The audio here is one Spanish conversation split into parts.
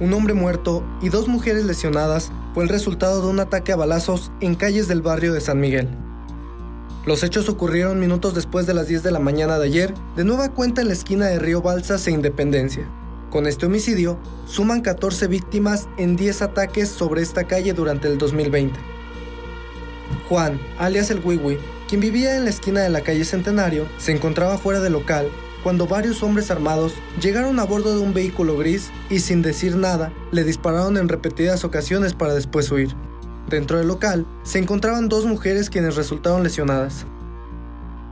Un hombre muerto y dos mujeres lesionadas fue el resultado de un ataque a balazos en calles del barrio de San Miguel. Los hechos ocurrieron minutos después de las 10 de la mañana de ayer, de nueva cuenta en la esquina de Río Balsas e Independencia. Con este homicidio, suman 14 víctimas en 10 ataques sobre esta calle durante el 2020. Juan, alias el Wiwi, quien vivía en la esquina de la calle Centenario, se encontraba fuera del local cuando varios hombres armados llegaron a bordo de un vehículo gris y sin decir nada le dispararon en repetidas ocasiones para después huir. Dentro del local se encontraban dos mujeres quienes resultaron lesionadas.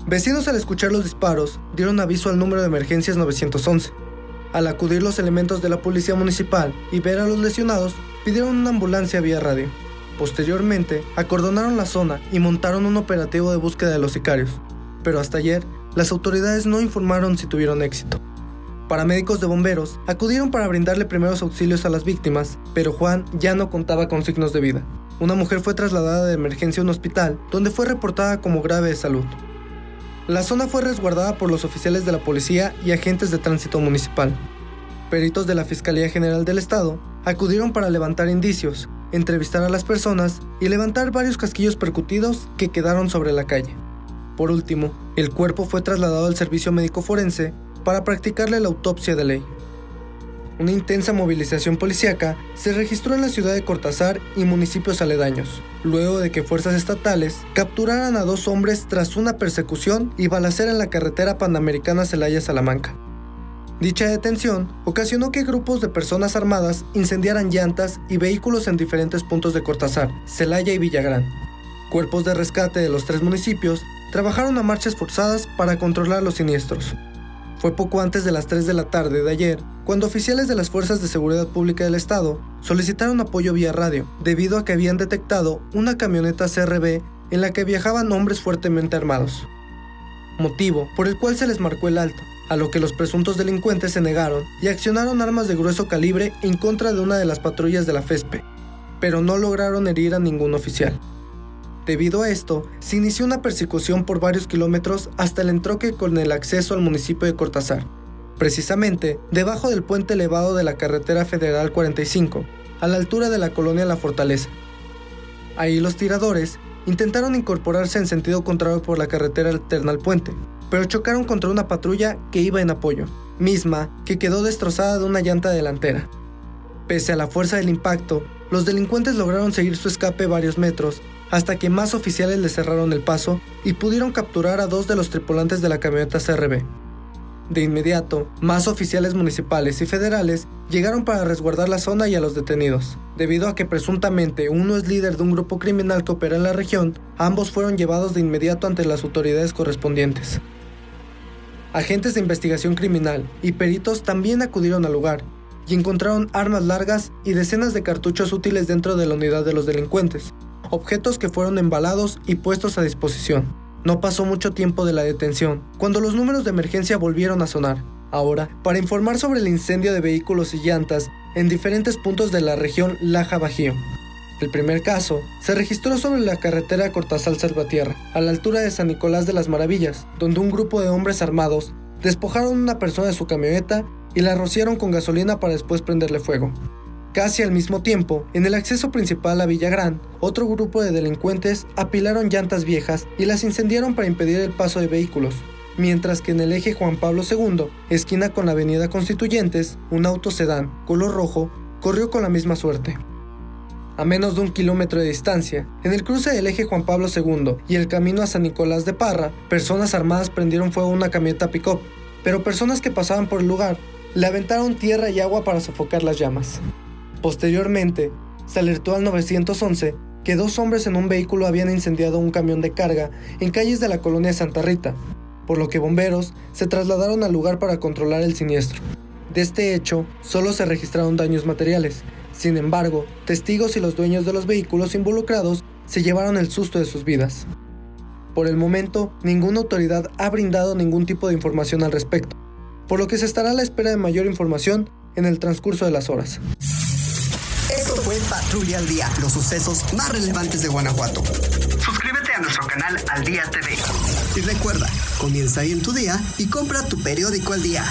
Vecinos al escuchar los disparos dieron aviso al número de emergencias 911. Al acudir los elementos de la policía municipal y ver a los lesionados, pidieron una ambulancia vía radio. Posteriormente, acordonaron la zona y montaron un operativo de búsqueda de los sicarios. Pero hasta ayer, las autoridades no informaron si tuvieron éxito. Paramédicos de bomberos acudieron para brindarle primeros auxilios a las víctimas, pero Juan ya no contaba con signos de vida. Una mujer fue trasladada de emergencia a un hospital, donde fue reportada como grave de salud. La zona fue resguardada por los oficiales de la policía y agentes de tránsito municipal. Peritos de la Fiscalía General del Estado acudieron para levantar indicios, entrevistar a las personas y levantar varios casquillos percutidos que quedaron sobre la calle. Por último, el cuerpo fue trasladado al servicio médico forense para practicarle la autopsia de ley. Una intensa movilización policíaca se registró en la ciudad de Cortázar y municipios aledaños, luego de que fuerzas estatales capturaran a dos hombres tras una persecución y balacera en la carretera panamericana Celaya-Salamanca. Dicha detención ocasionó que grupos de personas armadas incendiaran llantas y vehículos en diferentes puntos de Cortázar, Celaya y Villagrán. Cuerpos de rescate de los tres municipios trabajaron a marchas forzadas para controlar los siniestros. Fue poco antes de las 3 de la tarde de ayer cuando oficiales de las Fuerzas de Seguridad Pública del Estado solicitaron apoyo vía radio debido a que habían detectado una camioneta CRB en la que viajaban hombres fuertemente armados. Motivo por el cual se les marcó el alto, a lo que los presuntos delincuentes se negaron y accionaron armas de grueso calibre en contra de una de las patrullas de la FESPE, pero no lograron herir a ningún oficial. Debido a esto, se inició una persecución por varios kilómetros hasta el entroque con el acceso al municipio de Cortázar, precisamente debajo del puente elevado de la carretera federal 45, a la altura de la colonia La Fortaleza. Ahí los tiradores intentaron incorporarse en sentido contrario por la carretera alterna al puente, pero chocaron contra una patrulla que iba en apoyo, misma que quedó destrozada de una llanta delantera. Pese a la fuerza del impacto, los delincuentes lograron seguir su escape varios metros hasta que más oficiales le cerraron el paso y pudieron capturar a dos de los tripulantes de la camioneta CRB. De inmediato, más oficiales municipales y federales llegaron para resguardar la zona y a los detenidos. Debido a que presuntamente uno es líder de un grupo criminal que opera en la región, ambos fueron llevados de inmediato ante las autoridades correspondientes. Agentes de investigación criminal y peritos también acudieron al lugar y encontraron armas largas y decenas de cartuchos útiles dentro de la unidad de los delincuentes, objetos que fueron embalados y puestos a disposición. No pasó mucho tiempo de la detención, cuando los números de emergencia volvieron a sonar. Ahora, para informar sobre el incendio de vehículos y llantas en diferentes puntos de la región Laja Bajío. El primer caso se registró sobre la carretera Cortázar-Salvatierra, a la altura de San Nicolás de las Maravillas, donde un grupo de hombres armados despojaron a una persona de su camioneta y la rociaron con gasolina para después prenderle fuego. Casi al mismo tiempo, en el acceso principal a Villagrán, otro grupo de delincuentes apilaron llantas viejas y las incendiaron para impedir el paso de vehículos, mientras que en el eje Juan Pablo II, esquina con la avenida Constituyentes, un auto sedán, color rojo, corrió con la misma suerte. A menos de un kilómetro de distancia, en el cruce del eje Juan Pablo II y el camino a San Nicolás de Parra, personas armadas prendieron fuego a una camioneta pick-up, pero personas que pasaban por el lugar le aventaron tierra y agua para sofocar las llamas. Posteriormente, se alertó al 911 que dos hombres en un vehículo habían incendiado un camión de carga en calles de la colonia Santa Rita, por lo que bomberos se trasladaron al lugar para controlar el siniestro. De este hecho, solo se registraron daños materiales. Sin embargo, testigos y los dueños de los vehículos involucrados se llevaron el susto de sus vidas. Por el momento, ninguna autoridad ha brindado ningún tipo de información al respecto, por lo que se estará a la espera de mayor información en el transcurso de las horas Patrulla al Día, los sucesos más relevantes de Guanajuato. Suscríbete a nuestro canal Al Día TV. Y recuerda, comienza ahí en tu día y compra tu periódico al día.